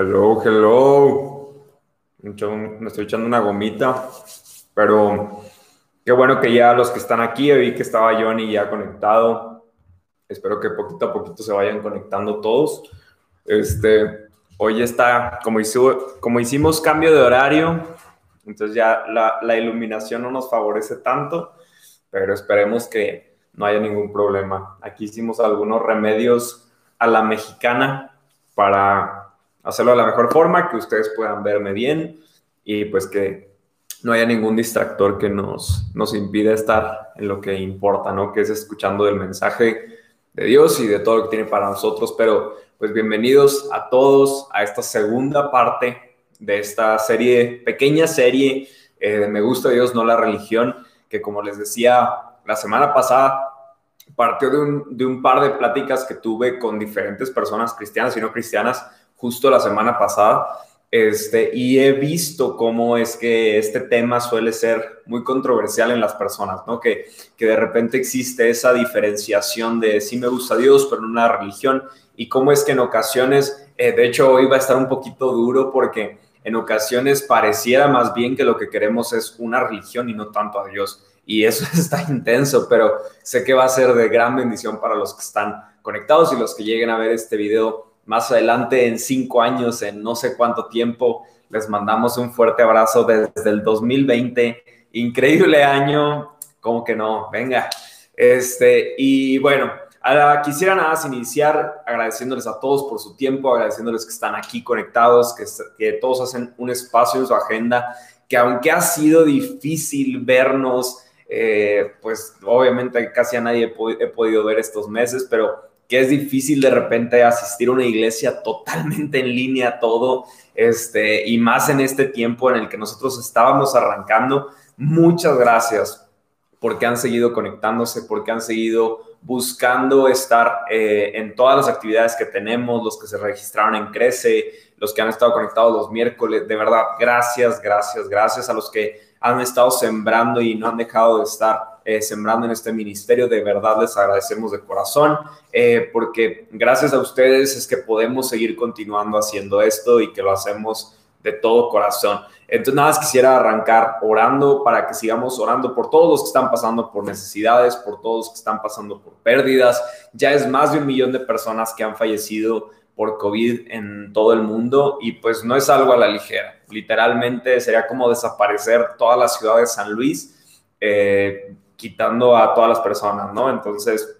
Hello, hello. Me estoy echando una gomita, pero qué bueno que ya los que están aquí, vi que estaba Johnny ya conectado. Espero que poquito a poquito se vayan conectando todos. Este, hoy está, como, como hicimos cambio de horario, entonces ya la, la iluminación no nos favorece tanto, pero esperemos que no haya ningún problema. Aquí hicimos algunos remedios a la mexicana para hacerlo de la mejor forma, que ustedes puedan verme bien y pues que no haya ningún distractor que nos, nos impida estar en lo que importa, ¿no? Que es escuchando el mensaje de Dios y de todo lo que tiene para nosotros. Pero pues bienvenidos a todos a esta segunda parte de esta serie, pequeña serie eh, de Me gusta Dios, no la religión, que como les decía la semana pasada, partió de un, de un par de pláticas que tuve con diferentes personas cristianas y no cristianas justo la semana pasada, este, y he visto cómo es que este tema suele ser muy controversial en las personas, ¿no? Que, que de repente existe esa diferenciación de sí me gusta Dios, pero no una religión, y cómo es que en ocasiones, eh, de hecho hoy va a estar un poquito duro porque en ocasiones pareciera más bien que lo que queremos es una religión y no tanto a Dios. Y eso está intenso, pero sé que va a ser de gran bendición para los que están conectados y los que lleguen a ver este video más adelante en cinco años, en no sé cuánto tiempo. Les mandamos un fuerte abrazo desde el 2020. Increíble año, como que no, venga. Este, y bueno, ahora quisiera nada más iniciar agradeciéndoles a todos por su tiempo, agradeciéndoles que están aquí conectados, que, que todos hacen un espacio en su agenda, que aunque ha sido difícil vernos, eh, pues obviamente casi a nadie he podido ver estos meses, pero que es difícil de repente asistir a una iglesia totalmente en línea todo, este, y más en este tiempo en el que nosotros estábamos arrancando. Muchas gracias porque han seguido conectándose, porque han seguido buscando estar eh, en todas las actividades que tenemos, los que se registraron en Crece, los que han estado conectados los miércoles. De verdad, gracias, gracias, gracias a los que han estado sembrando y no han dejado de estar eh, sembrando en este ministerio. De verdad les agradecemos de corazón, eh, porque gracias a ustedes es que podemos seguir continuando haciendo esto y que lo hacemos de todo corazón. Entonces, nada más quisiera arrancar orando para que sigamos orando por todos los que están pasando por necesidades, por todos los que están pasando por pérdidas. Ya es más de un millón de personas que han fallecido por COVID en todo el mundo y pues no es algo a la ligera. Literalmente sería como desaparecer toda la ciudad de San Luis. Eh, quitando a todas las personas, ¿no? Entonces,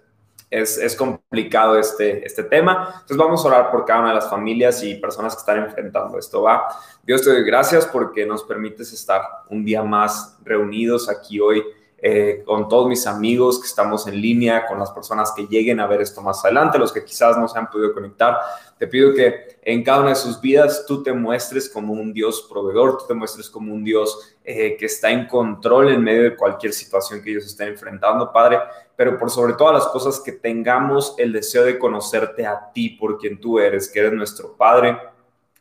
es, complicado este, este tema. Entonces, vamos a orar por cada una de las familias y personas que están enfrentando esto, ¿va? Dios te doy gracias porque nos permites estar un día más reunidos aquí hoy eh, con todos mis amigos que estamos en línea, con las personas que lleguen a ver esto más adelante, los que quizás no se han podido conectar. Te pido que en cada una de sus vidas tú te muestres como un Dios proveedor, tú te muestres como un Dios eh, que está en control en medio de cualquier situación que ellos estén enfrentando, Padre, pero por sobre todas las cosas que tengamos el deseo de conocerte a ti por quien tú eres, que eres nuestro Padre,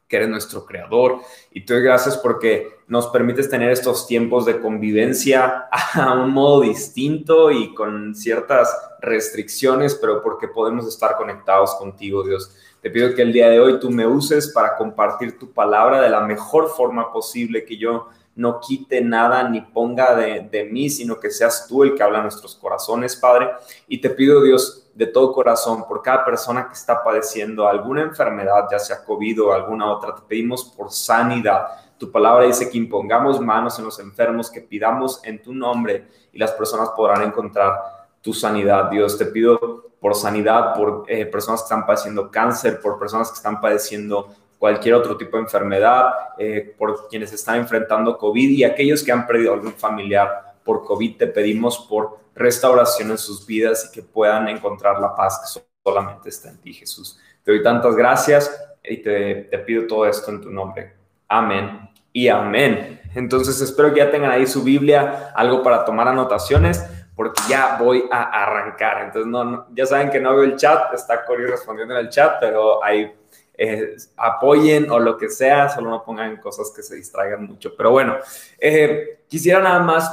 que eres nuestro creador. Y te doy gracias porque nos permites tener estos tiempos de convivencia a un modo distinto y con ciertas restricciones, pero porque podemos estar conectados contigo, Dios. Te pido que el día de hoy tú me uses para compartir tu palabra de la mejor forma posible, que yo no quite nada ni ponga de, mí, sino que seas tú el que habla en nuestros corazones, Padre. Y te pido, Dios, de todo corazón por cada persona que está padeciendo alguna enfermedad, ya sea COVID o alguna otra. Te pedimos por sanidad. Tu palabra dice que impongamos manos en los enfermos, que pidamos en tu nombre y las personas podrán encontrar tu sanidad. Dios, te pido por sanidad, por eh, personas que están padeciendo cáncer, por personas que están padeciendo cualquier otro tipo de enfermedad, eh, por quienes están enfrentando COVID y aquellos que han perdido algún familiar por COVID. Te pedimos por restauración en sus vidas y que puedan encontrar la paz que solamente está en ti, Jesús. Te doy tantas gracias y te, te pido todo esto en tu nombre. Amén y amén. Entonces espero que ya tengan ahí su Biblia, algo para tomar anotaciones, porque ya voy a arrancar. Entonces, no, ya saben que no veo el chat, está Cori respondiendo en el chat, pero ahí eh, apoyen o lo que sea, solo no pongan cosas que se distraigan mucho. Pero bueno, eh, quisiera nada más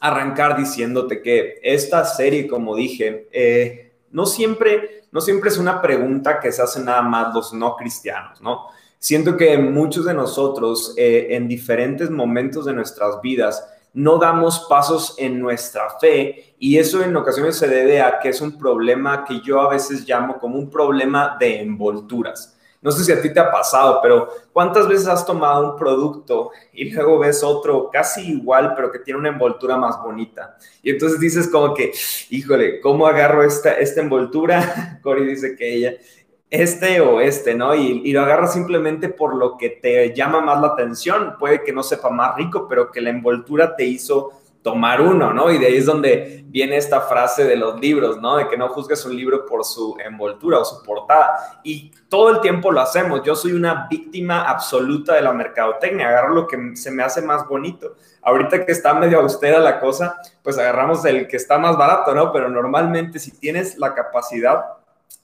arrancar diciéndote que esta serie, como dije, eh, no, siempre, no siempre es una pregunta que se hace nada más los no cristianos, ¿no? Siento que muchos de nosotros eh, en diferentes momentos de nuestras vidas no damos pasos en nuestra fe y eso en ocasiones se debe a que es un problema que yo a veces llamo como un problema de envolturas. No sé si a ti te ha pasado, pero ¿cuántas veces has tomado un producto y luego ves otro casi igual, pero que tiene una envoltura más bonita? Y entonces dices como que, híjole, ¿cómo agarro esta, esta envoltura? Cory dice que ella, este o este, ¿no? Y, y, lo agarras simplemente por lo que te llama más la atención. Puede que no sepa más rico, pero que la envoltura te hizo tomar uno, ¿no? Y de ahí es donde viene esta frase de los libros, ¿no? De que no juzgues un libro por su envoltura o su portada. Y todo el tiempo lo hacemos. Yo soy una víctima absoluta de la mercadotecnia. Agarro lo que se me hace más bonito. Ahorita que está medio austera la cosa, pues agarramos el que está más barato, ¿no? Pero normalmente si tienes la capacidad,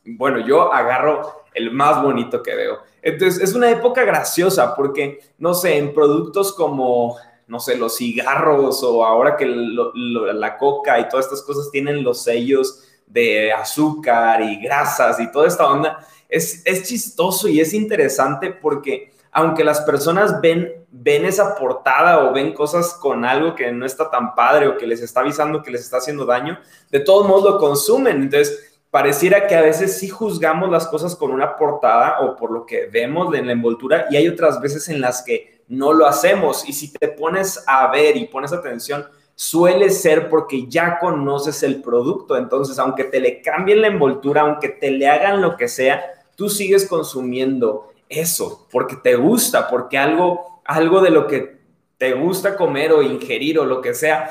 bueno, yo agarro el más bonito que veo. Entonces, es una época graciosa porque, no sé, en productos como no sé, los cigarros o ahora que la coca y todas estas cosas tienen los sellos de azúcar y grasas y toda esta onda, es, es chistoso y es interesante porque aunque las personas ven, ven esa portada o ven cosas con algo que no está tan padre o que les está avisando que les está haciendo daño, de todos modos lo consumen. Entonces, pareciera que a veces sí juzgamos las cosas con una portada o por lo que vemos en la envoltura y hay otras veces en las que no lo hacemos. Y si te pones a ver y pones atención, suele ser porque ya conoces el producto. Entonces, aunque te le cambien la envoltura, aunque te le hagan lo que sea, tú sigues consumiendo eso porque te gusta, porque algo, algo de lo que te gusta comer o ingerir o lo que sea,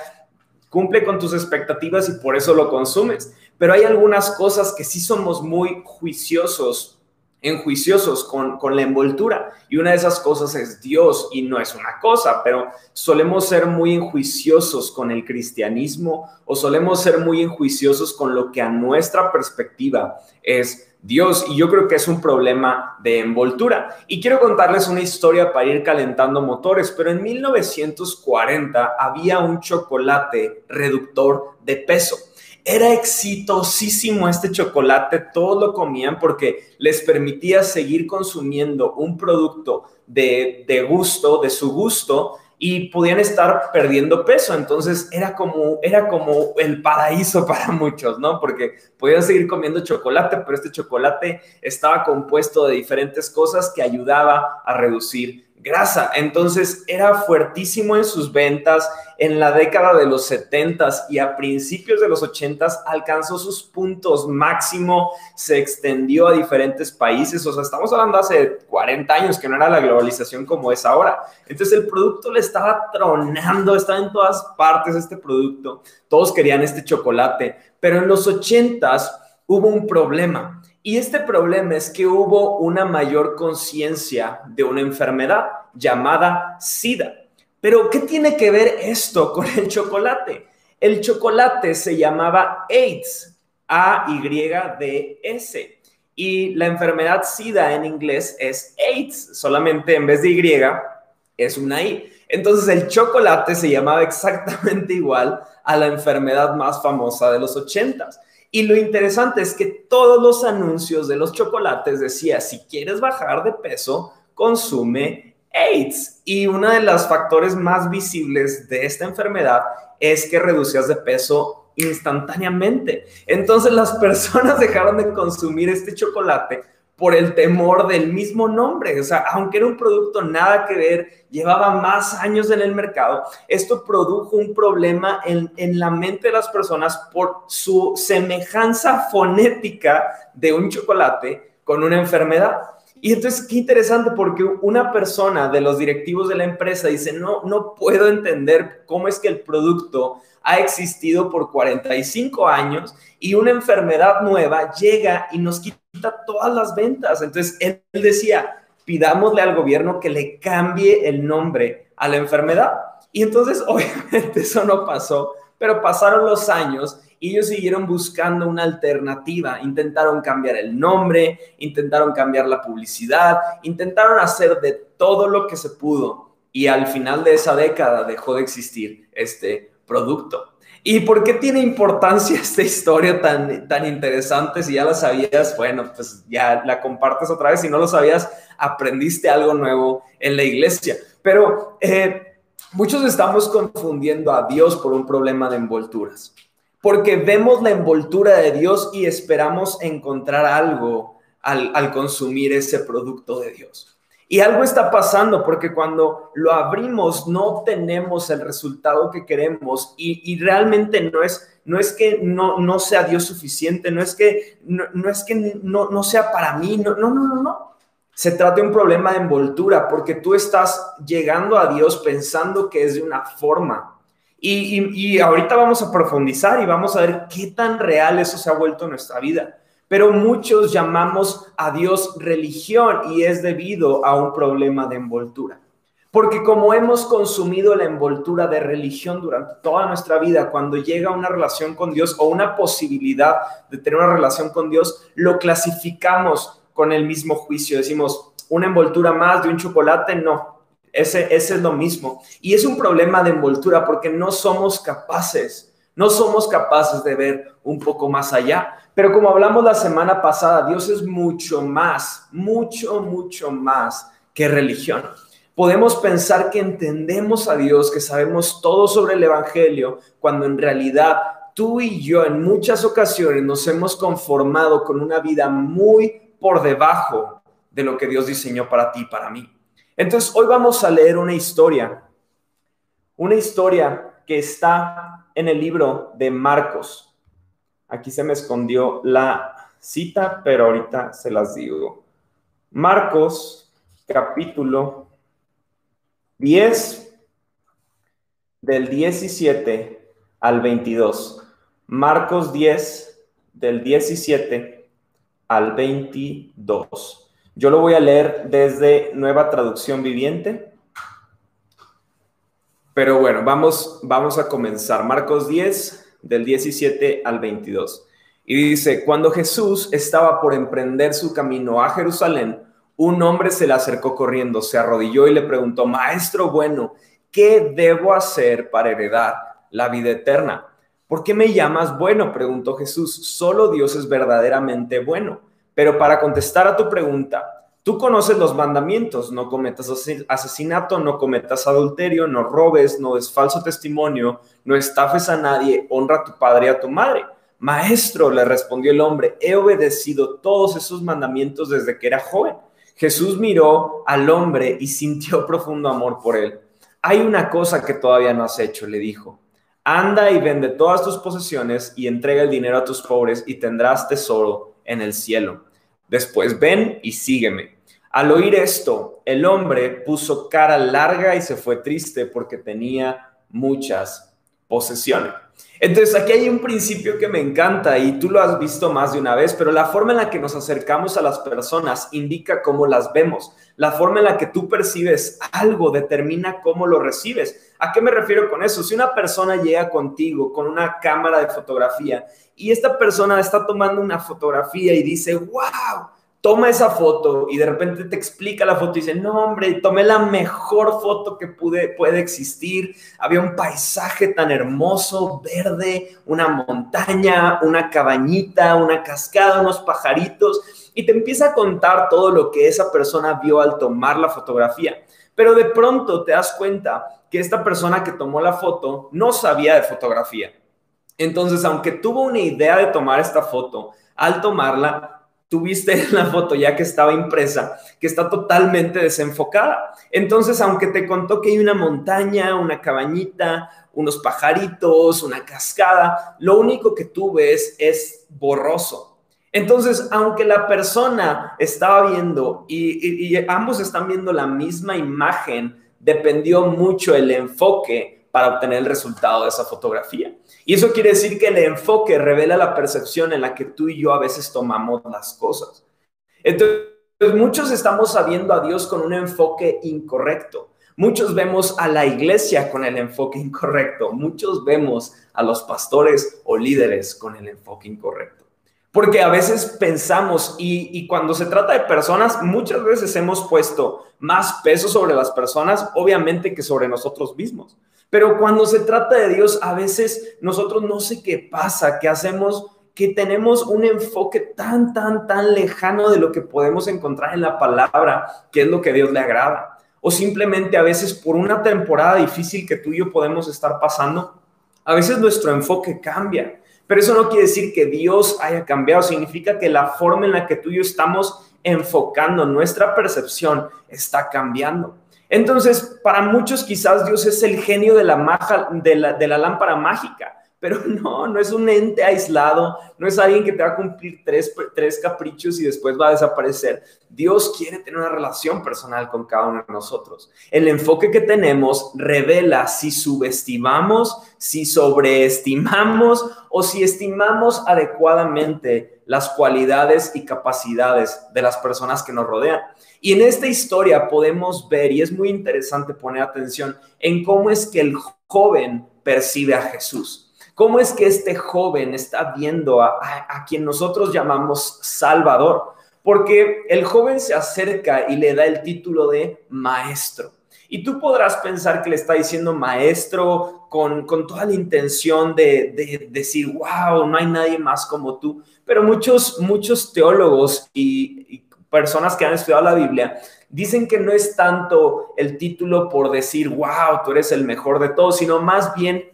cumple con tus expectativas y por eso lo consumes. Pero hay algunas cosas que sí somos muy juiciosos enjuiciosos con, con la envoltura. Y una de esas cosas es Dios y no es una cosa, pero solemos ser muy enjuiciosos con el cristianismo o solemos ser muy enjuiciosos con lo que a nuestra perspectiva es Dios. Y yo creo que es un problema de envoltura. Y quiero contarles una historia para ir calentando motores, pero en 1940 había un chocolate reductor de peso era exitosísimo este chocolate, todos lo comían porque les permitía seguir consumiendo un producto de, gusto, de su gusto, y podían estar perdiendo peso. Entonces era como, era como el paraíso para muchos, ¿no? Porque podían seguir comiendo chocolate, pero este chocolate estaba compuesto de diferentes cosas que ayudaba a reducir grasa. Entonces era fuertísimo en sus ventas. En la década de los 70 y a principios de los 80 alcanzó sus puntos máximo, se extendió a diferentes países. O sea, estamos hablando hace 40 años que no era la globalización como es ahora. Entonces el producto le estaba tronando, estaba en todas partes este producto. Todos querían este chocolate, pero en los 80 hubo un problema y este problema es que hubo una mayor conciencia de una enfermedad llamada SIDA. Pero, ¿qué tiene que ver esto con el chocolate? El chocolate se llamaba AIDS, A-Y-D-S. Y la enfermedad SIDA en inglés es AIDS, solamente en vez de Y es una I. Entonces el chocolate se llamaba exactamente igual a la enfermedad más famosa de los ochentas. Y lo interesante es que todos los anuncios de los chocolates decía, si quieres bajar de peso, consume AIDS. Y uno de los factores más visibles de esta enfermedad es que reducías de peso instantáneamente. Entonces las personas dejaron de consumir este chocolate por el temor del mismo nombre. O sea, aunque era un producto nada que ver, llevaba más años en el mercado, esto produjo un problema en, en, la mente de las personas por su semejanza fonética de un chocolate con una enfermedad. Y entonces, qué interesante, porque una persona de los directivos de la empresa dice, no, no puedo entender cómo es que el producto ha existido por 45 años y una enfermedad nueva llega y nos quita todas las ventas. Entonces, él decía, pidámosle al gobierno que le cambie el nombre a la enfermedad. Y entonces, obviamente, eso no pasó, pero pasaron los años y ellos siguieron buscando una alternativa. Intentaron cambiar el nombre, intentaron cambiar la publicidad, intentaron hacer de todo lo que se pudo. Y al final de esa década dejó de existir este producto. ¿Y por qué tiene importancia esta historia tan, tan interesante? Si ya la sabías, bueno, pues ya la compartes otra vez. Si no lo sabías, aprendiste algo nuevo en la iglesia. Pero eh, muchos estamos confundiendo a Dios por un problema de envolturas. Porque vemos la envoltura de Dios y esperamos encontrar algo al, al consumir ese producto de Dios. Y algo está pasando porque cuando lo abrimos no tenemos el resultado que queremos y, realmente no es, no es que no, no sea Dios suficiente, no es que no, es que no, no sea para mí, no, no, no, no, no. Se trata de un problema de envoltura porque tú estás llegando a Dios pensando que es de una forma. Y, y, y ahorita vamos a profundizar y vamos a ver qué tan real eso se ha vuelto en nuestra vida pero muchos llamamos a Dios religión y es debido a un problema de envoltura. Porque como hemos consumido la envoltura de religión durante toda nuestra vida, cuando llega una relación con Dios o una posibilidad de tener una relación con Dios, lo clasificamos con el mismo juicio. Decimos, una envoltura más de un chocolate, no. Ese, es lo mismo. Y es un problema de envoltura porque no somos capaces, no somos capaces de ver un poco más allá. Pero como hablamos la semana pasada, Dios es mucho más, mucho, mucho más que religión. Podemos pensar que entendemos a Dios, que sabemos todo sobre el Evangelio, cuando en realidad tú y yo en muchas ocasiones nos hemos conformado con una vida muy por debajo de lo que Dios diseñó para ti y para mí. Entonces, hoy vamos a leer una historia, una historia que está en el libro de Marcos. Aquí se me escondió la cita, pero ahorita se las digo. Marcos, capítulo 10, del 17 al 22. Marcos 10, del 17 al 22. Yo lo voy a leer desde Nueva Traducción Viviente. Pero bueno, vamos, vamos a comenzar. Marcos 10, del 17 al 22. Y dice, cuando Jesús estaba por emprender su camino a Jerusalén, un hombre se le acercó corriendo, se arrodilló y le preguntó, Maestro bueno, ¿qué debo hacer para heredar la vida eterna? ¿Por qué me llamas bueno? preguntó Jesús. Solo Dios es verdaderamente bueno. Pero para contestar a tu pregunta, Tú conoces los mandamientos, no cometas asesinato, no cometas adulterio, no robes, no des falso testimonio, no estafes a nadie, honra a tu padre y a tu madre. Maestro, le respondió el hombre, he obedecido todos esos mandamientos desde que era joven. Jesús miró al hombre y sintió profundo amor por él. Hay una cosa que todavía no has hecho, le dijo. Anda y vende todas tus posesiones y entrega el dinero a tus pobres y tendrás tesoro en el cielo. Después ven y sígueme. Al oír esto, el hombre puso cara larga y se fue triste porque tenía muchas posesiones. Entonces aquí hay un principio que me encanta y tú lo has visto más de una vez, pero la forma en la que nos acercamos a las personas indica cómo las vemos. La forma en la que tú percibes algo determina cómo lo recibes. ¿A qué me refiero con eso? Si una persona llega contigo con una cámara de fotografía y esta persona está tomando una fotografía y dice, wow, toma esa foto y de repente te explica la foto y dice, no hombre, tomé la mejor foto que pude, puede existir. Había un paisaje tan hermoso, verde, una montaña, una cabañita, una cascada, unos pajaritos. Y te empieza a contar todo lo que esa persona vio al tomar la fotografía. Pero de pronto te das cuenta que esta persona que tomó la foto no sabía de fotografía. Entonces, aunque tuvo una idea de tomar esta foto, al tomarla tuviste la foto ya que estaba impresa, que está totalmente desenfocada. Entonces, aunque te contó que hay una montaña, una cabañita, unos pajaritos, una cascada, lo único que tú ves es borroso. Entonces, aunque la persona estaba viendo y, y ambos están viendo la misma imagen, dependió mucho el enfoque para obtener el resultado de esa fotografía. Y eso quiere decir que el enfoque revela la percepción en la que tú y yo a veces tomamos las cosas. Entonces, muchos estamos sabiendo a Dios con un enfoque incorrecto. Muchos vemos a la iglesia con el enfoque incorrecto. Muchos vemos a los pastores o líderes con el enfoque incorrecto. Porque a veces pensamos, y, y, cuando se trata de personas, muchas veces hemos puesto más peso sobre las personas, obviamente, que sobre nosotros mismos. Pero cuando se trata de Dios, a veces nosotros no sé qué pasa, que hacemos que tenemos un enfoque tan, tan, tan lejano de lo que podemos encontrar en la palabra, que es lo que Dios le agrada. O simplemente a veces por una temporada difícil que tú y yo podemos estar pasando, a veces nuestro enfoque cambia. Pero eso no quiere decir que Dios haya cambiado, significa que la forma en la que tú y yo estamos enfocando nuestra percepción está cambiando. Entonces, para muchos quizás Dios es el genio de la, de la, de la lámpara mágica pero no, no es un ente aislado, no es alguien que te va a cumplir tres, tres caprichos y después va a desaparecer. Dios quiere tener una relación personal con cada uno de nosotros. El enfoque que tenemos revela si subestimamos, si sobreestimamos o si estimamos adecuadamente las cualidades y capacidades de las personas que nos rodean. Y en esta historia podemos ver, y es muy interesante poner atención en cómo es que el joven percibe a Jesús. ¿Cómo es que este joven está viendo a, quien nosotros llamamos Salvador? Porque el joven se acerca y le da el título de maestro. Y tú podrás pensar que le está diciendo maestro con, toda la intención de, decir, wow, no hay nadie más como tú. Pero muchos, muchos teólogos y, y personas que han estudiado la Biblia dicen que no es tanto el título por decir, wow, tú eres el mejor de todos, sino más bien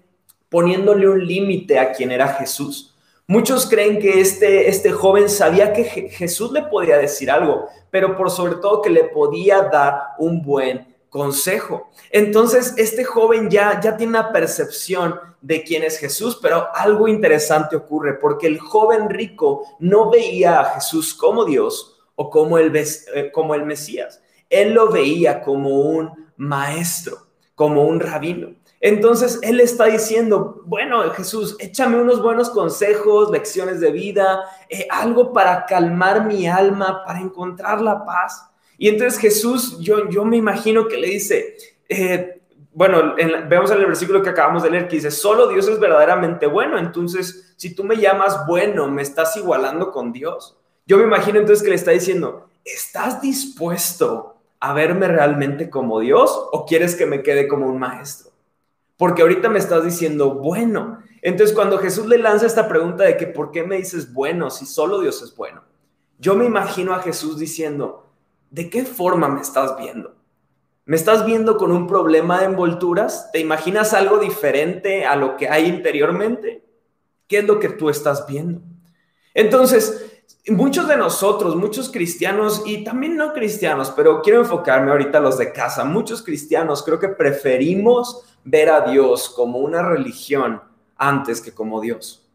poniéndole un límite a quien era Jesús. Muchos creen que este, este joven sabía que Jesús le podía decir algo, pero por sobre todo que le podía dar un buen consejo. Entonces, este joven ya, ya tiene una percepción de quién es Jesús, pero algo interesante ocurre porque el joven rico no veía a Jesús como Dios o como el, eh, como el Mesías. Él lo veía como un maestro, como un rabino. Entonces él está diciendo, bueno, Jesús, échame unos buenos consejos, lecciones de vida, eh, algo para calmar mi alma, para encontrar la paz. Y entonces Jesús, yo, yo me imagino que le dice, eh, bueno, vemos en el versículo que acabamos de leer que dice, solo Dios es verdaderamente bueno, entonces si tú me llamas bueno, me estás igualando con Dios. Yo me imagino entonces que le está diciendo, ¿estás dispuesto a verme realmente como Dios o quieres que me quede como un maestro? Porque ahorita me estás diciendo bueno. Entonces, cuando Jesús le lanza esta pregunta de que ¿por qué me dices bueno si solo Dios es bueno? Yo me imagino a Jesús diciendo, ¿de qué forma me estás viendo? ¿Me estás viendo con un problema de envolturas? ¿Te imaginas algo diferente a lo que hay interiormente? ¿Qué es lo que tú estás viendo? Entonces, muchos de nosotros, muchos cristianos y también no cristianos, pero quiero enfocarme ahorita a los de casa, muchos cristianos creo que preferimos ver a Dios como una religión antes que como Dios.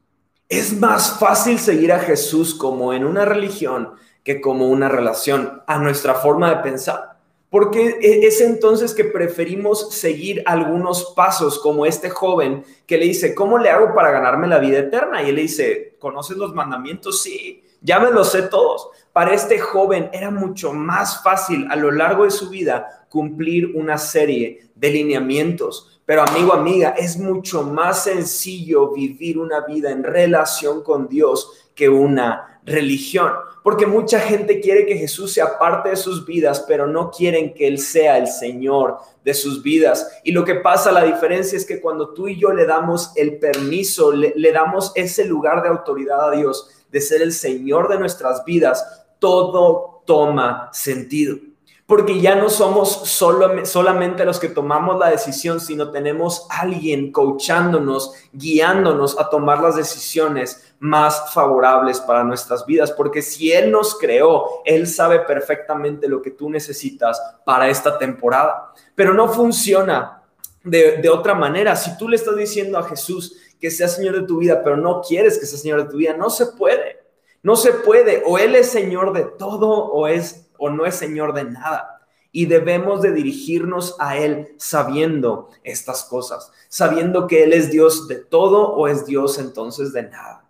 Es más fácil seguir a Jesús como en una religión que como una relación a nuestra forma de pensar. Porque e-, es entonces que preferimos seguir algunos pasos como este joven que le dice, ¿cómo le hago para ganarme la vida eterna? Y él le dice, ¿conoces los mandamientos? Sí, ya me los sé todos. Para este joven era mucho más fácil a lo largo de su vida cumplir una serie de lineamientos, pero amigo, amiga, es mucho más sencillo vivir una vida en relación con Dios que una religión. Porque mucha gente quiere que Jesús sea parte de sus vidas, pero no quieren que Él sea el Señor de sus vidas. Y lo que pasa, la diferencia es que cuando tú y yo le damos el permiso, le, le damos ese lugar de autoridad a Dios, de ser el Señor de nuestras vidas, todo toma sentido. Porque ya no somos solo, solamente los que tomamos la decisión, sino tenemos alguien coachándonos, guiándonos a tomar las decisiones más favorables para nuestras vidas, porque si Él nos creó, Él sabe perfectamente lo que tú necesitas para esta temporada, pero no funciona de, de otra manera. Si tú le estás diciendo a Jesús que sea Señor de tu vida, pero no quieres que sea Señor de tu vida, no se puede. No se puede, o Él es Señor de todo o es o no es Señor de nada. Y debemos de dirigirnos a Él sabiendo estas cosas, sabiendo que Él es Dios de todo o es Dios entonces de nada.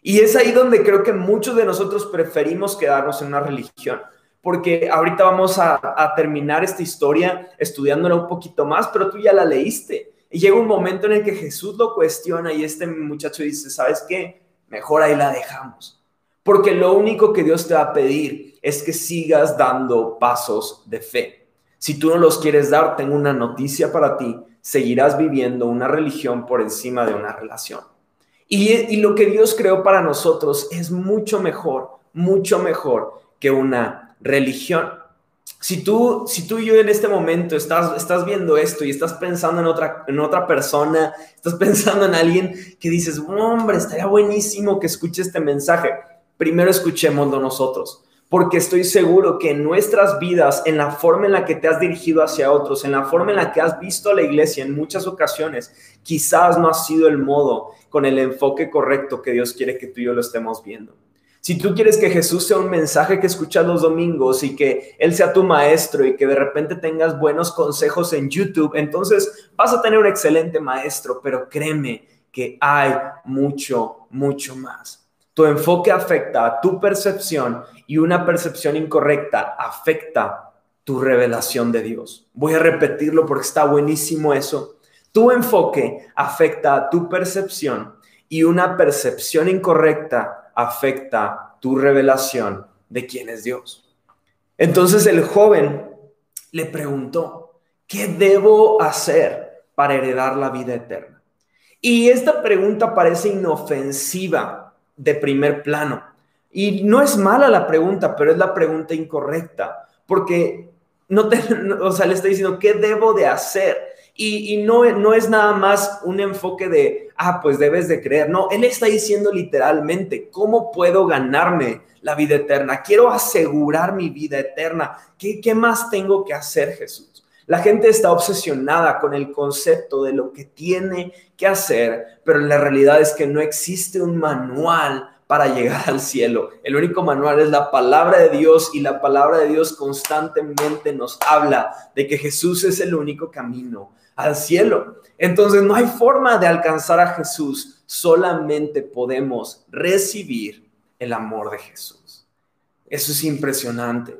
Y es ahí donde creo que muchos de nosotros preferimos quedarnos en una religión, porque ahorita vamos a, a terminar esta historia estudiándola un poquito más, pero tú ya la leíste. Y llega un momento en el que Jesús lo cuestiona y este muchacho dice, ¿sabes qué? Mejor ahí la dejamos. Porque lo único que Dios te va a pedir es que sigas dando pasos de fe. Si tú no los quieres dar, tengo una noticia para ti. seguirás viviendo una religión por encima de una relación. Y, y lo que Dios creó para nosotros es mucho mejor, mucho mejor que una religión. Si tú, si tú y yo en este momento estás, estás viendo esto y estás pensando en otra, en otra persona, estás pensando en alguien que dices, hombre, estaría buenísimo que escuche este mensaje, primero escuchémoslo nosotros, porque estoy seguro que en nuestras vidas, en la forma en la que te has dirigido hacia otros, en la forma en la que has visto a la iglesia en muchas ocasiones, quizás no ha sido el modo con el enfoque correcto que Dios quiere que tú y yo lo estemos viendo. Si tú quieres que Jesús sea un mensaje que escuchas los domingos y que Él sea tu maestro y que de repente tengas buenos consejos en YouTube, entonces vas a tener un excelente maestro, pero créeme que hay mucho, mucho más. Tu enfoque afecta a tu percepción y una percepción incorrecta afecta tu revelación de Dios. Voy a repetirlo porque está buenísimo eso. Tu enfoque afecta a tu percepción y una percepción incorrecta afecta tu revelación de quién es Dios. Entonces el joven le preguntó, ¿qué debo hacer para heredar la vida eterna? Y esta pregunta parece inofensiva de primer plano. Y no es mala la pregunta, pero es la pregunta incorrecta, porque no te, o sea, le está diciendo, ¿qué debo de hacer? Y, no, no es nada más un enfoque de, ah, pues debes de creer. No, él está diciendo literalmente, ¿cómo puedo ganarme la vida eterna? Quiero asegurar mi vida eterna. ¿Qué, qué más tengo que hacer, Jesús? La gente está obsesionada con el concepto de lo que tiene que hacer, pero la realidad es que no existe un manual para llegar al cielo. El único manual es la palabra de Dios y la palabra de Dios constantemente nos habla de que Jesús es el único camino al cielo. Entonces no hay forma de alcanzar a Jesús, solamente podemos recibir el amor de Jesús. Eso es impresionante.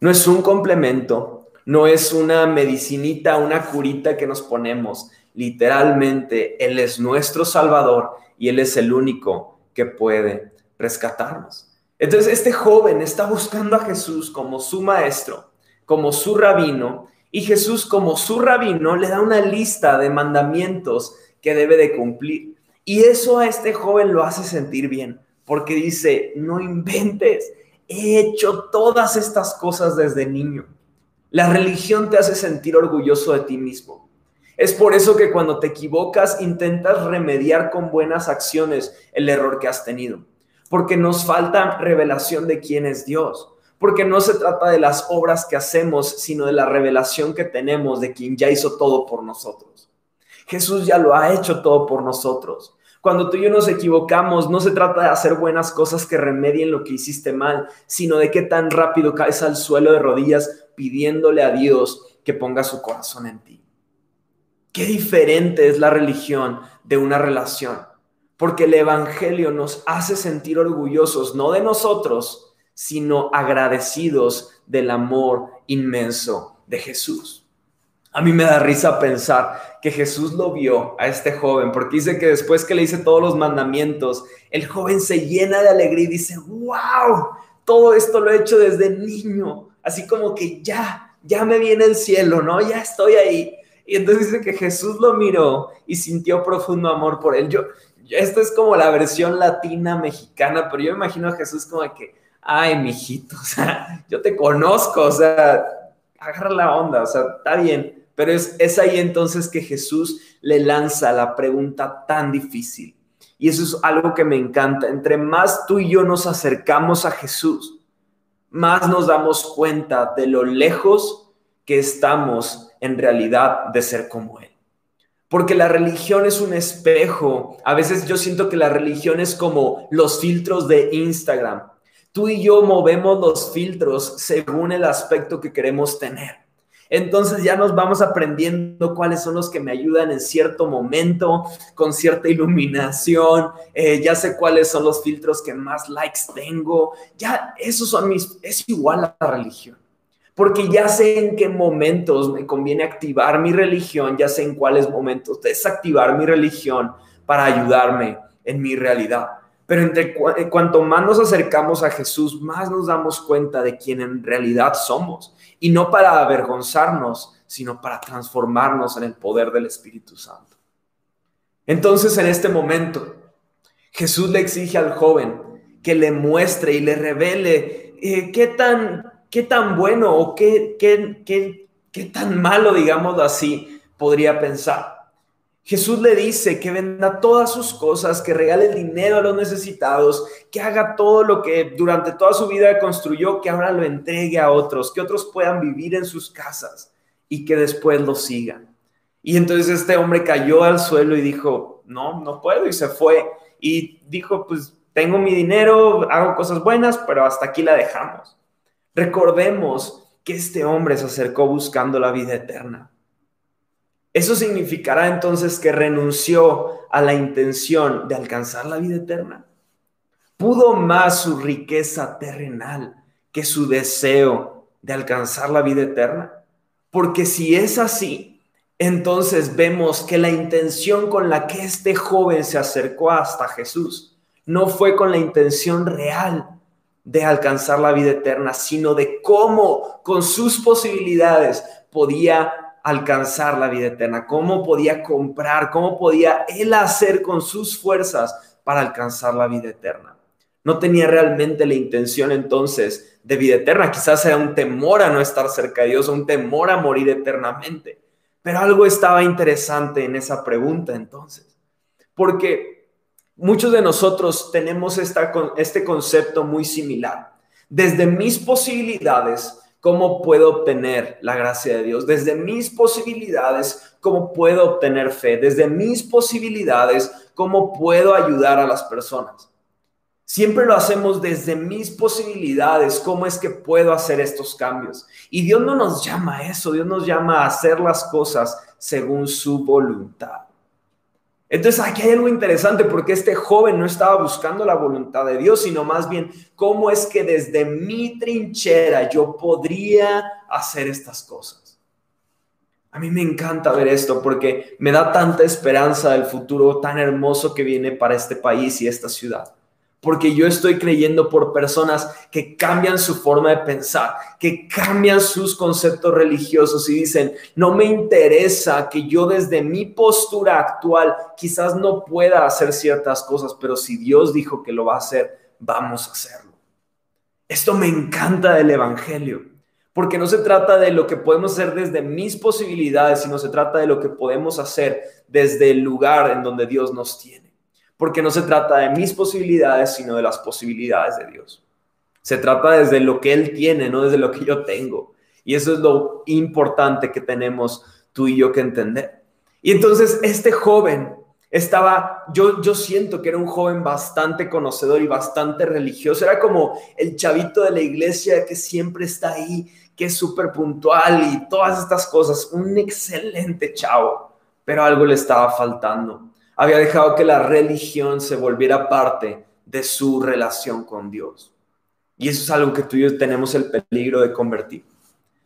No es un complemento, no es una medicinita, una curita que nos ponemos. Literalmente, Él es nuestro Salvador y Él es el único que puede rescatarnos. Entonces, este joven está buscando a Jesús como su maestro, como su rabino, y Jesús, como su rabino, le da una lista de mandamientos que debe de cumplir. Y eso a este joven lo hace sentir bien, porque dice, no inventes, he hecho todas estas cosas desde niño. La religión te hace sentir orgulloso de ti mismo. Es por eso que cuando te equivocas intentas remediar con buenas acciones el error que has tenido, porque nos falta revelación de quién es Dios porque no se trata de las obras que hacemos, sino de la revelación que tenemos de quien ya hizo todo por nosotros. Jesús ya lo ha hecho todo por nosotros. Cuando tú y yo nos equivocamos, no se trata de hacer buenas cosas que remedien lo que hiciste mal, sino de qué tan rápido caes al suelo de rodillas pidiéndole a Dios que ponga su corazón en ti. Qué diferente es la religión de una relación, porque el Evangelio nos hace sentir orgullosos, no de nosotros, sino agradecidos del amor inmenso de Jesús. A mí me da risa pensar que Jesús lo vio a este joven, porque dice que después que le hice todos los mandamientos, el joven se llena de alegría y dice, wow, todo esto lo he hecho desde niño, así como que ya, ya me viene el cielo, ¿no? Ya estoy ahí. Y entonces dice que Jesús lo miró y sintió profundo amor por él. Yo, esto es como la versión latina mexicana, pero yo imagino a Jesús como que, ay, mijito, o sea, yo te conozco, o sea, agarra la onda, o sea, está bien. Pero es, es ahí entonces que Jesús le lanza la pregunta tan difícil. Y eso es algo que me encanta. Entre más tú y yo nos acercamos a Jesús, más nos damos cuenta de lo lejos que estamos en realidad de ser como Él. Porque la religión es un espejo. A veces yo siento que la religión es como los filtros de Instagram tú y yo movemos los filtros según el aspecto que queremos tener. Entonces ya nos vamos aprendiendo cuáles son los que me ayudan en cierto momento, con cierta iluminación, eh, ya sé cuáles son los filtros que más likes tengo, ya esos son mis, es igual a la religión, porque ya sé en qué momentos me conviene activar mi religión, ya sé en cuáles momentos desactivar mi religión para ayudarme en mi realidad. Pero eh, cuanto más nos acercamos a Jesús, más nos damos cuenta de quién en realidad somos. Y no para avergonzarnos, sino para transformarnos en el poder del Espíritu Santo. Entonces en este momento, Jesús le exige al joven que le muestre y le revele eh, qué, tan, qué tan bueno o qué, qué, qué, qué tan malo, digamos así, podría pensar. Jesús le dice que venda todas sus cosas, que regale el dinero a los necesitados, que haga todo lo que durante toda su vida construyó, que ahora lo entregue a otros, que otros puedan vivir en sus casas y que después lo sigan. Y entonces este hombre cayó al suelo y dijo, no, no puedo, y se fue. Y dijo, pues tengo mi dinero, hago cosas buenas, pero hasta aquí la dejamos. Recordemos que este hombre se acercó buscando la vida eterna eso significará entonces que renunció a la intención de alcanzar la vida eterna. Pudo más su riqueza terrenal que su deseo de alcanzar la vida eterna. Porque si es así, entonces vemos que la intención con la que este joven se acercó hasta Jesús no fue con la intención real de alcanzar la vida eterna, sino de cómo con sus posibilidades podía alcanzar la vida eterna, cómo podía comprar, cómo podía él hacer con sus fuerzas para alcanzar la vida eterna. No tenía realmente la intención entonces de vida eterna, quizás era un temor a no estar cerca de Dios, un temor a morir eternamente. Pero algo estaba interesante en esa pregunta entonces, porque muchos de nosotros tenemos esta, este concepto muy similar. Desde mis posibilidades, ¿Cómo puedo obtener la gracia de Dios? Desde mis posibilidades, ¿cómo puedo obtener fe? Desde mis posibilidades, ¿cómo puedo ayudar a las personas? Siempre lo hacemos desde mis posibilidades, ¿cómo es que puedo hacer estos cambios? Y Dios no nos llama a eso, Dios nos llama a hacer las cosas según su voluntad. Entonces aquí hay algo interesante porque este joven no estaba buscando la voluntad de Dios, sino más bien cómo es que desde mi trinchera yo podría hacer estas cosas. A mí me encanta ver esto porque me da tanta esperanza del futuro tan hermoso que viene para este país y esta ciudad porque yo estoy creyendo por personas que cambian su forma de pensar, que cambian sus conceptos religiosos y dicen, no me interesa que yo desde mi postura actual quizás no pueda hacer ciertas cosas, pero si Dios dijo que lo va a hacer, vamos a hacerlo. Esto me encanta del Evangelio, porque no se trata de lo que podemos hacer desde mis posibilidades, sino se trata de lo que podemos hacer desde el lugar en donde Dios nos tiene porque no se trata de mis posibilidades, sino de las posibilidades de Dios. Se trata desde lo que Él tiene, no desde lo que yo tengo. Y eso es lo importante que tenemos tú y yo que entender. Y entonces este joven estaba, yo, yo siento que era un joven bastante conocedor y bastante religioso. Era como el chavito de la iglesia que siempre está ahí, que es súper puntual y todas estas cosas. Un excelente chavo, pero algo le estaba faltando había dejado que la religión se volviera parte de su relación con Dios. Y eso es algo que tú y yo tenemos el peligro de convertir.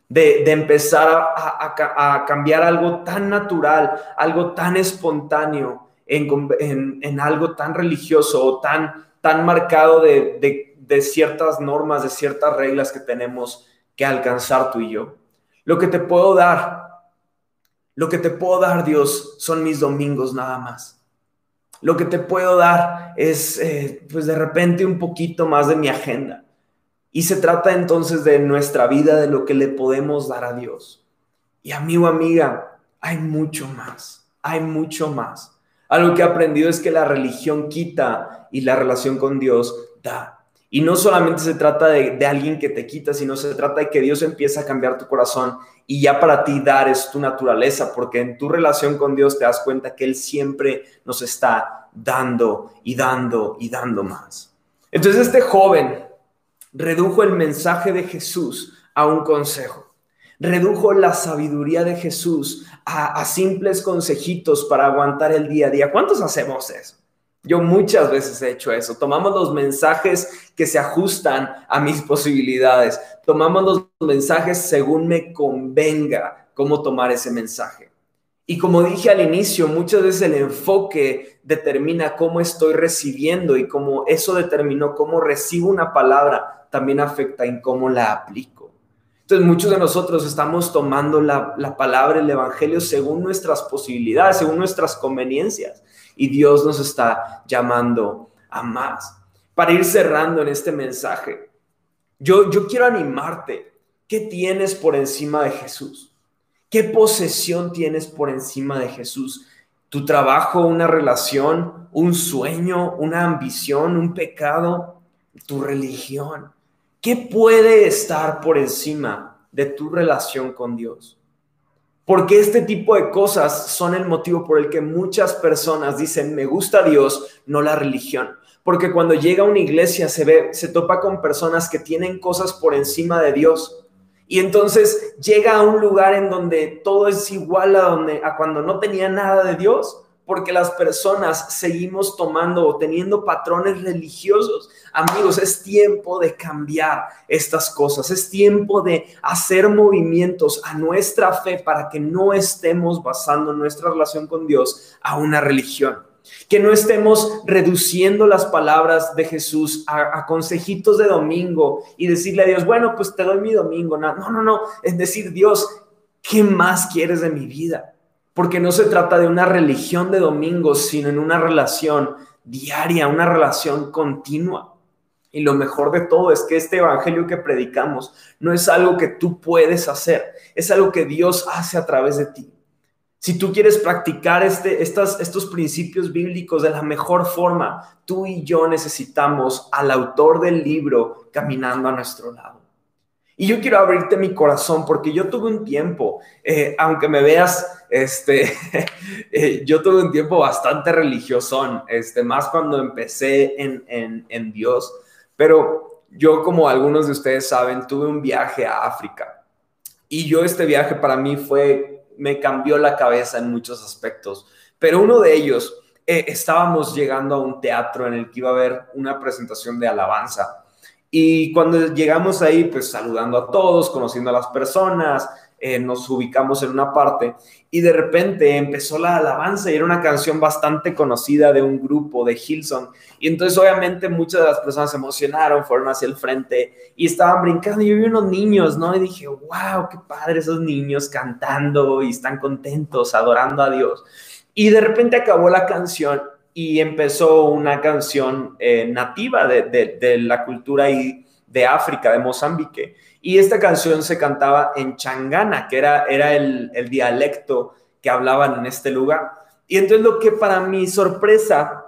De, empezar a, cambiar algo tan natural, algo tan espontáneo en, algo tan religioso o tan, tan marcado de, de ciertas normas, de ciertas reglas que tenemos que alcanzar tú y yo. Lo que te puedo dar, lo que te puedo dar, Dios, son mis domingos nada más. Lo que te puedo dar es, eh, pues de repente, un poquito más de mi agenda. Y se trata entonces de nuestra vida, de lo que le podemos dar a Dios. Y amigo, amiga, hay mucho más, hay mucho más. Algo que he aprendido es que la religión quita y la relación con Dios da. Y no solamente se trata de, alguien que te quita, sino se trata de que Dios empieza a cambiar tu corazón y ya para ti dar es tu naturaleza, porque en tu relación con Dios te das cuenta que Él siempre nos está dando y dando y dando más. Entonces este joven redujo el mensaje de Jesús a un consejo. Redujo la sabiduría de Jesús a, a simples consejitos para aguantar el día a día. ¿Cuántos hacemos eso? Yo muchas veces he hecho eso. Tomamos los mensajes que se ajustan a mis posibilidades. Tomamos los mensajes según me convenga cómo tomar ese mensaje. Y como dije al inicio, muchas veces el enfoque determina cómo estoy recibiendo y como eso determinó cómo recibo una palabra, también afecta en cómo la aplico. Entonces muchos de nosotros estamos tomando la, la palabra, el Evangelio, según nuestras posibilidades, según nuestras conveniencias. Y Dios nos está llamando a más. Para ir cerrando en este mensaje, yo, yo quiero animarte. ¿Qué tienes por encima de Jesús? ¿Qué posesión tienes por encima de Jesús? ¿Tu trabajo, una relación, un sueño, una ambición, un pecado? ¿Tu religión? ¿Qué puede estar por encima de tu relación con Dios? Porque este tipo de cosas son el motivo por el que muchas personas dicen, me gusta Dios, no la religión. Porque cuando llega a una iglesia se ve, se topa con personas que tienen cosas por encima de Dios. Y entonces llega a un lugar en donde todo es igual a, donde, a cuando no tenía nada de Dios porque las personas seguimos tomando o teniendo patrones religiosos. Amigos, es tiempo de cambiar estas cosas, es tiempo de hacer movimientos a nuestra fe para que no estemos basando nuestra relación con Dios a una religión. Que no estemos reduciendo las palabras de Jesús a, consejitos de domingo y decirle a Dios, bueno, pues te doy mi domingo. No, no, no, no. Es decir, Dios, ¿qué más quieres de mi vida? Porque no se trata de una religión de domingos, sino en una relación diaria, una relación continua. Y lo mejor de todo es que este evangelio que predicamos no es algo que tú puedes hacer, es algo que Dios hace a través de ti. Si tú quieres practicar este, estas, estos principios bíblicos de la mejor forma, tú y yo necesitamos al autor del libro caminando a nuestro lado. Y yo quiero abrirte mi corazón porque yo tuve un tiempo, eh, aunque me veas, este, eh, yo tuve un tiempo bastante religioso, este, más cuando empecé en, en, en Dios, pero yo como algunos de ustedes saben, tuve un viaje a África. Y yo este viaje para mí fue, me cambió la cabeza en muchos aspectos, pero uno de ellos, eh, estábamos llegando a un teatro en el que iba a haber una presentación de alabanza y cuando llegamos ahí, pues saludando a todos, conociendo a las personas, eh, nos ubicamos en una parte y de repente empezó la alabanza y era una canción bastante conocida de un grupo de Hilson. Y entonces obviamente muchas de las personas se emocionaron, fueron hacia el frente y estaban brincando. Yo vi unos niños, ¿no? Y dije, wow, qué padre esos niños cantando y están contentos, adorando a Dios. Y de repente acabó la canción y empezó una canción eh, nativa de, la cultura y de África, de Mozambique. Y esta canción se cantaba en changana, que era, era el, dialecto que hablaban en este lugar. Y entonces lo que para mi sorpresa,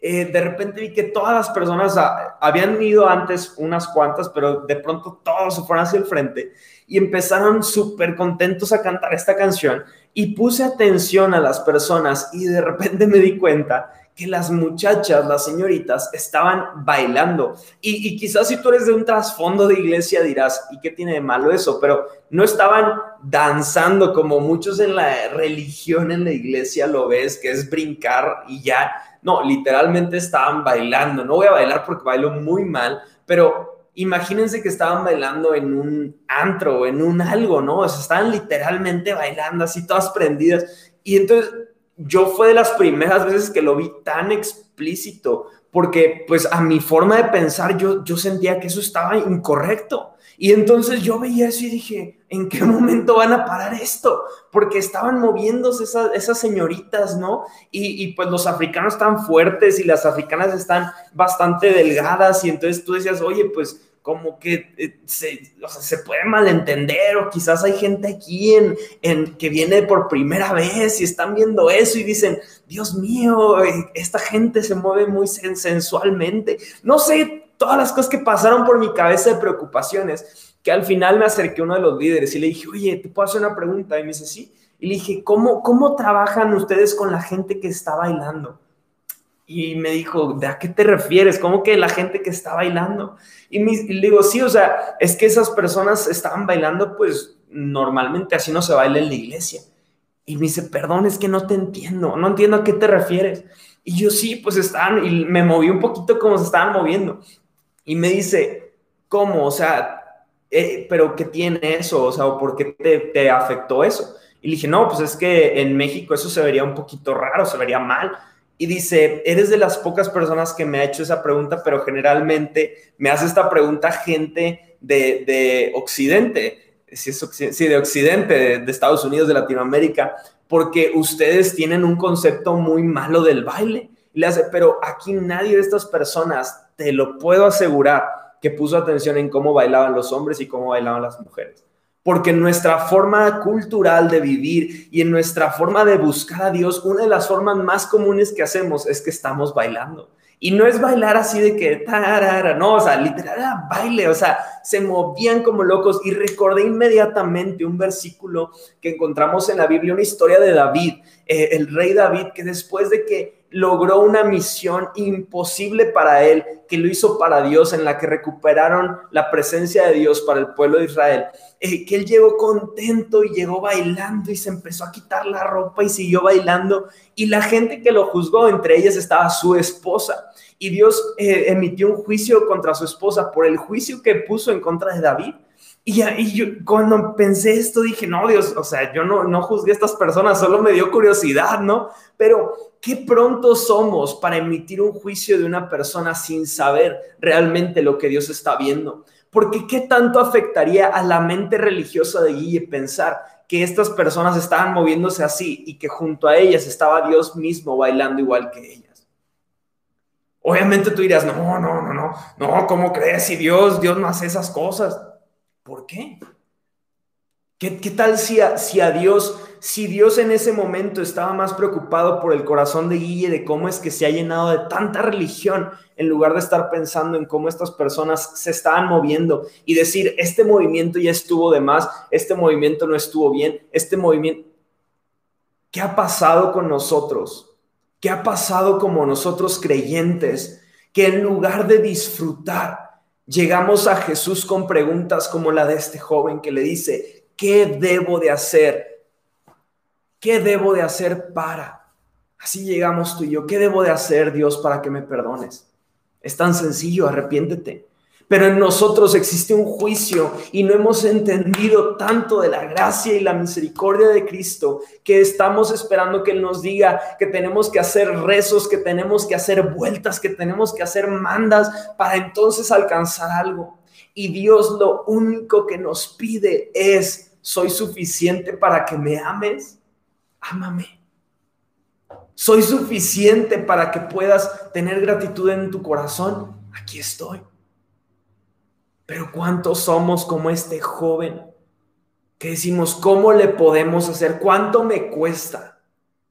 eh, de repente vi que todas las personas habían ido antes unas cuantas, pero de pronto todos se fueron hacia el frente y empezaron súper contentos a cantar esta canción y puse atención a las personas y de repente me di cuenta que las muchachas, las señoritas, estaban bailando. Y, quizás si tú eres de un trasfondo de iglesia dirás, ¿y qué tiene de malo eso? Pero no estaban danzando como muchos en la religión, en la iglesia lo ves, que es brincar y ya. No, literalmente estaban bailando. No voy a bailar porque bailo muy mal, pero imagínense que estaban bailando en un antro, en un algo, ¿no? O sea, estaban literalmente bailando así, todas prendidas. Y entonces yo fue de las primeras veces que lo vi tan explícito, porque pues a mi forma de pensar yo, yo sentía que eso estaba incorrecto. Y entonces yo veía eso y dije, ¿en qué momento van a parar esto? Porque estaban moviéndose esas, señoritas, ¿no? Y, pues los africanos están fuertes y las africanas están bastante delgadas y entonces tú decías, oye, pues como que eh, se, puede malentender o quizás hay gente aquí en, que viene por primera vez y están viendo eso y dicen, Dios mío, eh, esta gente se mueve muy sensualmente. No sé, todas las cosas que pasaron por mi cabeza de preocupaciones, que al final me acerqué a uno de los líderes y le dije, oye, ¿te puedo hacer una pregunta? Y me dice, sí. Y le dije, ¿cómo, cómo trabajan ustedes con la gente que está bailando? Y me dijo, ¿de a qué te refieres? ¿Cómo que la gente que está bailando? Y, me, y le digo, sí, o sea, es que esas personas estaban bailando, pues normalmente así no se baila en la iglesia. Y me dice, perdón, es que no te entiendo, no entiendo a qué te refieres. Y yo sí, pues estaban, y me moví un poquito como se estaban moviendo. Y me dice, ¿cómo? O sea, eh, ¿pero qué tiene eso? O sea, ¿por qué te, te afectó eso? Y le dije, no, pues es que en México eso se vería un poquito raro, se vería mal. Y dice, eres de las pocas personas que me ha hecho esa pregunta, pero generalmente me hace esta pregunta gente de, de Occidente. sí, de Occidente, de, Estados Unidos, de Latinoamérica, porque ustedes tienen un concepto muy malo del baile. Y le hace, pero aquí nadie de estas personas, te lo puedo asegurar, que puso atención en cómo bailaban los hombres y cómo bailaban las mujeres. Porque en nuestra forma cultural de vivir y en nuestra forma de buscar a Dios, una de las formas más comunes que hacemos es que estamos bailando. Y no es bailar así de que, tarara, no, o sea, literal era baile, o sea, se movían como locos. Y recordé inmediatamente un versículo que encontramos en la Biblia, una historia de David, eh, el rey David, que después de que logró una misión imposible para él, que lo hizo para Dios, en la que recuperaron la presencia de Dios para el pueblo de Israel, eh, que él llegó contento y llegó bailando y se empezó a quitar la ropa y siguió bailando. Y la gente que lo juzgó, entre ellas estaba su esposa y Dios eh, emitió un juicio contra su esposa por el juicio que puso en contra de David. Y, y yo cuando pensé esto dije, no, Dios, o sea, yo no, no juzgué a estas personas, solo me dio curiosidad, ¿no? Pero qué pronto somos para emitir un juicio de una persona sin saber realmente lo que Dios está viendo. Porque qué tanto afectaría a la mente religiosa de Guille pensar que estas personas estaban moviéndose así y que junto a ellas estaba Dios mismo bailando igual que ellas. Obviamente tú dirías, no, no, no, no, no, ¿cómo crees? Si Dios, Dios no hace esas cosas. ¿Por qué? ¿Qué, tal si si a Dios, si Dios en ese momento estaba más preocupado por el corazón de Guille, de cómo es que se ha llenado de tanta religión, en lugar de estar pensando en cómo estas personas se estaban moviendo y decir, este movimiento ya estuvo de más, este movimiento no estuvo bien, este movimiento... ¿Qué ha pasado con nosotros? ¿Qué ha pasado como nosotros creyentes? Que en lugar de disfrutar, llegamos a Jesús con preguntas como la de este joven que le dice, ¿qué debo de hacer? ¿Qué debo de hacer para? Así llegamos tú y yo. ¿Qué debo de hacer, Dios, para que me perdones? Es tan sencillo, arrepiéntete. Pero en nosotros existe un juicio y no hemos entendido tanto de la gracia y la misericordia de Cristo que estamos esperando que Él nos diga que tenemos que hacer rezos, que tenemos que hacer vueltas, que tenemos que hacer mandas para entonces alcanzar algo. Y Dios lo único que nos pide es, ¿soy suficiente para que me ames? Ámame. ¿Soy suficiente para que puedas tener gratitud en tu corazón? Aquí estoy. Pero ¿cuántos somos como este joven que decimos, ¿cómo le podemos hacer? ¿Cuánto me cuesta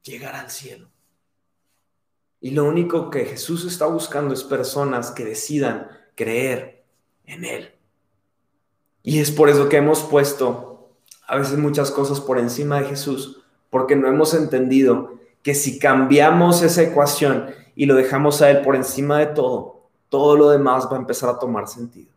llegar al cielo? Y lo único que Jesús está buscando es personas que decidan creer en Él. Y es por eso que hemos puesto a veces muchas cosas por encima de Jesús, porque no hemos entendido que si cambiamos esa ecuación y lo dejamos a Él por encima de todo, todo lo demás va a empezar a tomar sentido.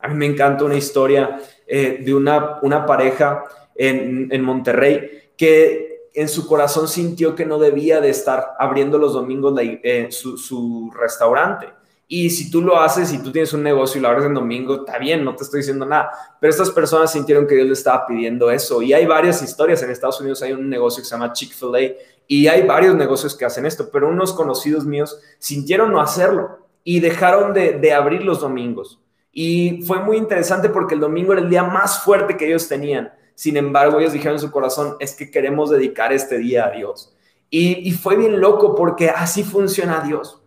A mí me encanta una historia eh, de una, una pareja en, en, Monterrey que en su corazón sintió que no debía de estar abriendo los domingos eh, su, su, restaurante. Y si tú lo haces y tú tienes un negocio y lo abres en domingo, está bien, no te estoy diciendo nada. Pero estas personas sintieron que Dios le estaba pidiendo eso. Y hay varias historias. En Estados Unidos hay un negocio que se llama Chick-fil-A y hay varios negocios que hacen esto. Pero unos conocidos míos sintieron no hacerlo y dejaron de, de abrir los domingos. Y fue muy interesante porque el domingo era el día más fuerte que ellos tenían. Sin embargo, ellos dijeron en su corazón, es que queremos dedicar este día a Dios. Y, fue bien loco porque así funciona Dios.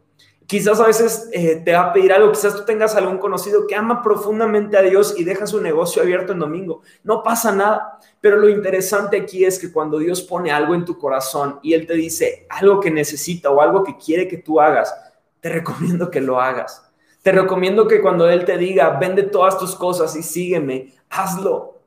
Quizás a veces eh, te va a pedir algo, quizás tú tengas algún conocido que ama profundamente a Dios y deja su negocio abierto en domingo. No pasa nada. Pero lo interesante aquí es que cuando Dios pone algo en tu corazón y Él te dice algo que necesita o algo que quiere que tú hagas, te recomiendo que lo hagas te recomiendo que cuando Él te diga, vende todas tus cosas y sígueme, hazlo.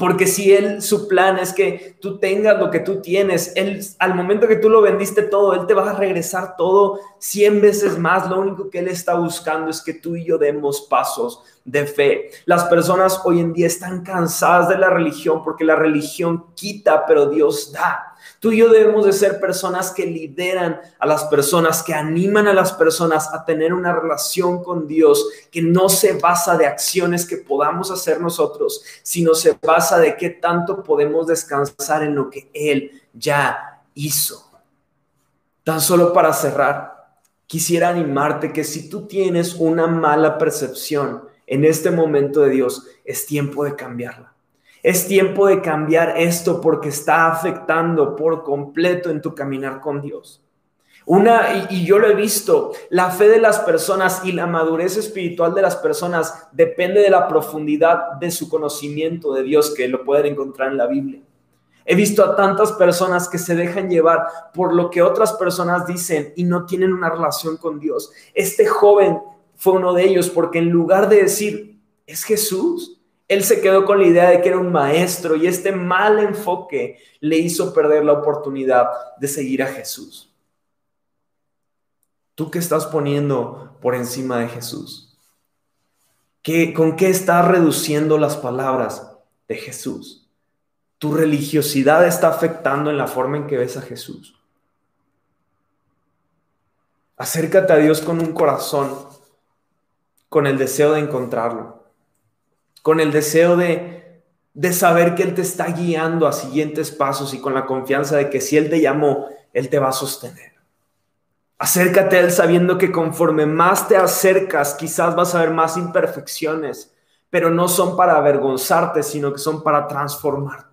Porque si Él, su plan es que tú tengas lo que tú tienes, Él, al momento que tú lo vendiste todo, Él te va a regresar todo cien veces más. Lo único que Él está buscando es que tú y yo demos pasos de fe. Las personas hoy en día están cansadas de la religión porque la religión quita, pero Dios da. Tú y yo debemos de ser personas que lideran a las personas, que animan a las personas a tener una relación con Dios que no se basa de acciones que podamos hacer nosotros, sino se basa de qué tanto podemos descansar en lo que Él ya hizo. Tan solo para cerrar, quisiera animarte que si tú tienes una mala percepción en este momento de Dios, es tiempo de cambiarla. Es tiempo de cambiar esto porque está afectando por completo en tu caminar con Dios. Una, y, yo lo he visto, la fe de las personas y la madurez espiritual de las personas depende de la profundidad de su conocimiento de Dios que lo pueden encontrar en la Biblia. He visto a tantas personas que se dejan llevar por lo que otras personas dicen y no tienen una relación con Dios. Este joven fue uno de ellos porque en lugar de decir, es Jesús, él se quedó con la idea de que era un maestro y este mal enfoque le hizo perder la oportunidad de seguir a Jesús. ¿Tú qué estás poniendo por encima de Jesús? ¿Qué, ¿Con qué estás reduciendo las palabras de Jesús? Tu religiosidad está afectando en la forma en que ves a Jesús. Acércate a Dios con un corazón, con el deseo de encontrarlo, con el deseo de, de saber que Él te está guiando a siguientes pasos y con la confianza de que si Él te llamó, Él te va a sostener. Acércate a Él sabiendo que conforme más te acercas, quizás vas a ver más imperfecciones, pero no son para avergonzarte, sino que son para transformarte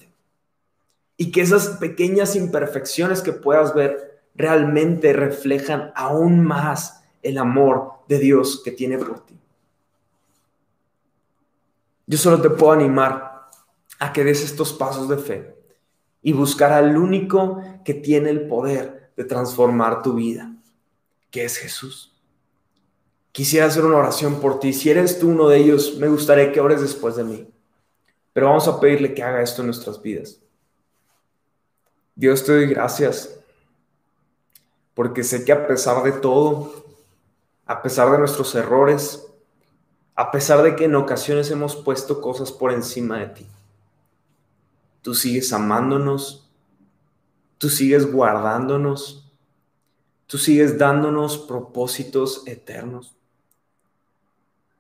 y que esas pequeñas imperfecciones que puedas ver realmente reflejan aún más el amor de Dios que tiene por ti. Yo solo te puedo animar a que des estos pasos de fe y buscar al único que tiene el poder de transformar tu vida, que es Jesús. Quisiera hacer una oración por ti. Si eres tú uno de ellos, me gustaría que ores después de mí. Pero vamos a pedirle que haga esto en nuestras vidas. Dios te doy gracias porque sé que a pesar de todo, a pesar de nuestros errores, a pesar de que en ocasiones hemos puesto cosas por encima de ti, tú sigues amándonos, tú sigues guardándonos, tú sigues dándonos propósitos eternos.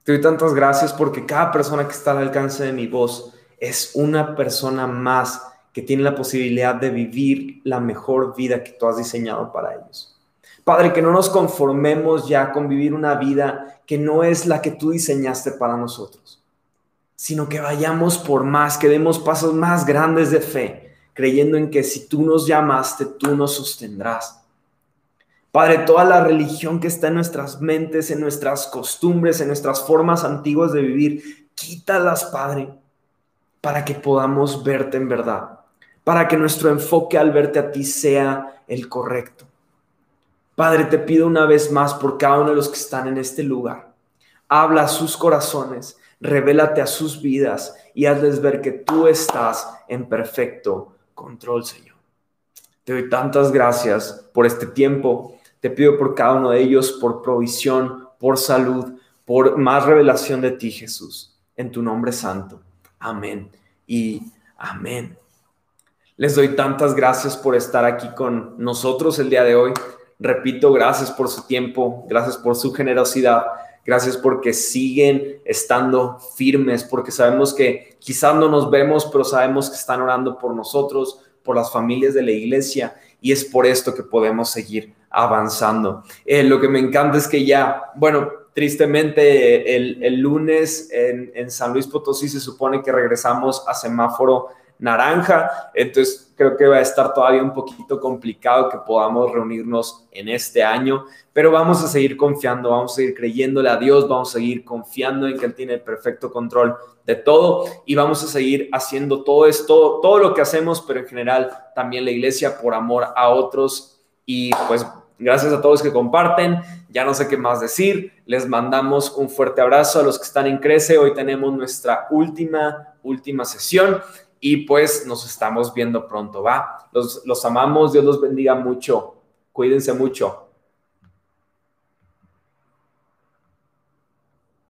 Te doy tantas gracias porque cada persona que está al alcance de mi voz es una persona más que tienen la posibilidad de vivir la mejor vida que tú has diseñado para ellos. Padre, que no nos conformemos ya con vivir una vida que no es la que tú diseñaste para nosotros, sino que vayamos por más, que demos pasos más grandes de fe, creyendo en que si tú nos llamaste, tú nos sostendrás. Padre, toda la religión que está en nuestras mentes, en nuestras costumbres, en nuestras formas antiguas de vivir, quítalas, Padre, para que podamos verte en verdad para que nuestro enfoque al verte a ti sea el correcto. Padre, te pido una vez más por cada uno de los que están en este lugar. Habla a sus corazones, revélate a sus vidas y hazles ver que tú estás en perfecto control, Señor. Te doy tantas gracias por este tiempo. Te pido por cada uno de ellos, por provisión, por salud, por más revelación de ti, Jesús. En tu nombre santo. Amén y amén. Les doy tantas gracias por estar aquí con nosotros el día de hoy. Repito, gracias por su tiempo, gracias por su generosidad, gracias porque siguen estando firmes, porque sabemos que quizás no nos vemos, pero sabemos que están orando por nosotros, por las familias de la iglesia, y es por esto que podemos seguir avanzando. Eh, lo que me encanta es que ya, bueno, tristemente el, lunes en, en San Luis Potosí se supone que regresamos a semáforo naranja. Entonces creo que va a estar todavía un poquito complicado que podamos reunirnos en este año, pero vamos a seguir confiando, vamos a seguir creyéndole a Dios, vamos a seguir confiando en que Él tiene el perfecto control de todo y vamos a seguir haciendo todo esto, todo lo que hacemos, pero en general también la iglesia por amor a otros y pues Gracias a todos que comparten. Ya no sé qué más decir. Les mandamos un fuerte abrazo a los que están en Crece. Hoy tenemos nuestra última, última sesión y pues nos estamos viendo pronto, ¿va? Los, los amamos, Dios los bendiga mucho, cuídense mucho.